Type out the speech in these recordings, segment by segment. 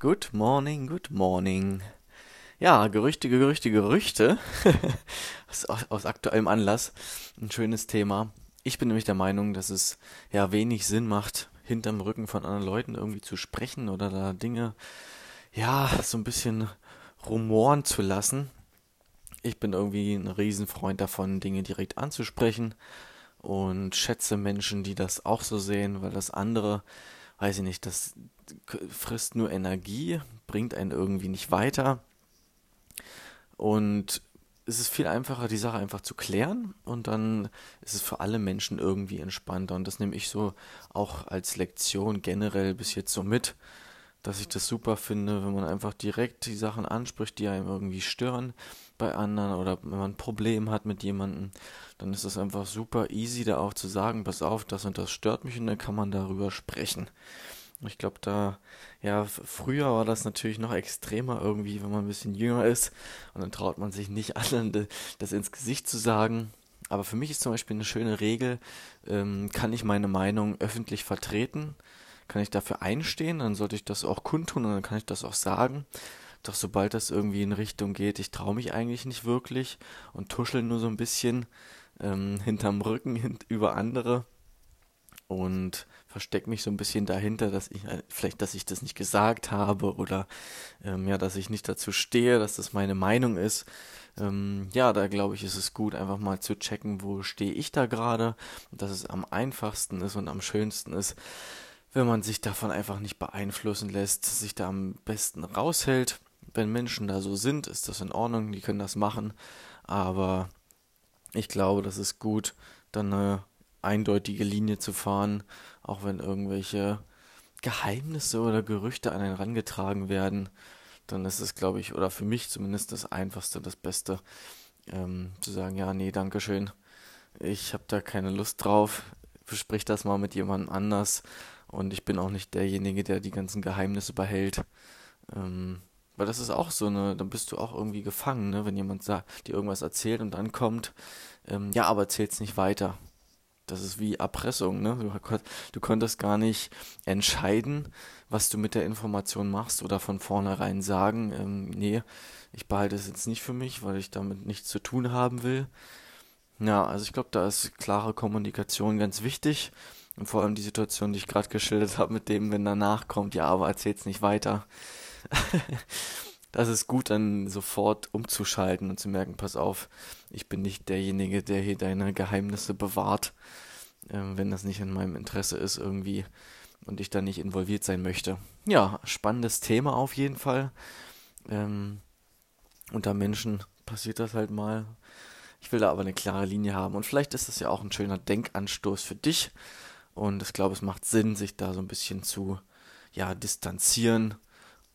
Good morning, good morning. Ja, Gerüchte, Gerüchte, Gerüchte. aus, aus aktuellem Anlass. Ein schönes Thema. Ich bin nämlich der Meinung, dass es ja wenig Sinn macht, hinterm Rücken von anderen Leuten irgendwie zu sprechen oder da Dinge, ja, so ein bisschen rumoren zu lassen. Ich bin irgendwie ein Riesenfreund davon, Dinge direkt anzusprechen und schätze Menschen, die das auch so sehen, weil das andere, weiß ich nicht, das frisst nur Energie, bringt einen irgendwie nicht weiter. Und es ist viel einfacher, die Sache einfach zu klären und dann ist es für alle Menschen irgendwie entspannter. Und das nehme ich so auch als Lektion generell bis jetzt so mit, dass ich das super finde, wenn man einfach direkt die Sachen anspricht, die einem irgendwie stören bei anderen oder wenn man ein Problem hat mit jemandem, dann ist es einfach super easy, da auch zu sagen, pass auf, das und das stört mich und dann kann man darüber sprechen. Ich glaube, da, ja, früher war das natürlich noch extremer irgendwie, wenn man ein bisschen jünger ist und dann traut man sich nicht anderen das ins Gesicht zu sagen. Aber für mich ist zum Beispiel eine schöne Regel, ähm, kann ich meine Meinung öffentlich vertreten, kann ich dafür einstehen, dann sollte ich das auch kundtun und dann kann ich das auch sagen. Doch sobald das irgendwie in Richtung geht, ich traue mich eigentlich nicht wirklich und tuschel nur so ein bisschen ähm, hinterm Rücken hint über andere und verstecke mich so ein bisschen dahinter, dass ich äh, vielleicht, dass ich das nicht gesagt habe oder ähm, ja, dass ich nicht dazu stehe, dass das meine Meinung ist. Ähm, ja, da glaube ich, ist es gut, einfach mal zu checken, wo stehe ich da gerade dass es am einfachsten ist und am schönsten ist, wenn man sich davon einfach nicht beeinflussen lässt, sich da am besten raushält. Wenn Menschen da so sind, ist das in Ordnung, die können das machen, aber ich glaube, das ist gut, dann eine eindeutige Linie zu fahren, auch wenn irgendwelche Geheimnisse oder Gerüchte an einen rangetragen werden, dann ist es, glaube ich, oder für mich zumindest das Einfachste, das Beste, ähm, zu sagen, ja, nee, Dankeschön, ich habe da keine Lust drauf, besprich das mal mit jemandem anders und ich bin auch nicht derjenige, der die ganzen Geheimnisse behält. Ähm, weil das ist auch so eine, dann bist du auch irgendwie gefangen, ne? wenn jemand sagt, dir irgendwas erzählt und dann kommt, ähm, ja, aber erzähl's nicht weiter das ist wie Erpressung, ne? Du, du konntest gar nicht entscheiden, was du mit der Information machst oder von vornherein sagen, ähm, nee, ich behalte es jetzt nicht für mich, weil ich damit nichts zu tun haben will. Ja, also ich glaube, da ist klare Kommunikation ganz wichtig. Und vor allem die Situation, die ich gerade geschildert habe, mit dem, wenn danach kommt, ja, aber erzähl's nicht weiter. das ist gut, dann sofort umzuschalten und zu merken, pass auf, ich bin nicht derjenige, der hier deine Geheimnisse bewahrt, äh, wenn das nicht in meinem Interesse ist irgendwie und ich da nicht involviert sein möchte. Ja, spannendes Thema auf jeden Fall. Ähm, unter Menschen passiert das halt mal. Ich will da aber eine klare Linie haben und vielleicht ist das ja auch ein schöner Denkanstoß für dich. Und ich glaube, es macht Sinn, sich da so ein bisschen zu ja, distanzieren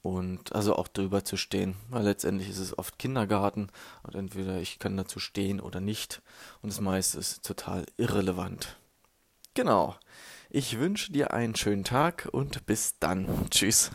und also auch drüber zu stehen, weil letztendlich ist es oft Kindergarten und entweder ich kann dazu stehen oder nicht und das meiste ist total irrelevant. Genau. Ich wünsche dir einen schönen Tag und bis dann. Tschüss.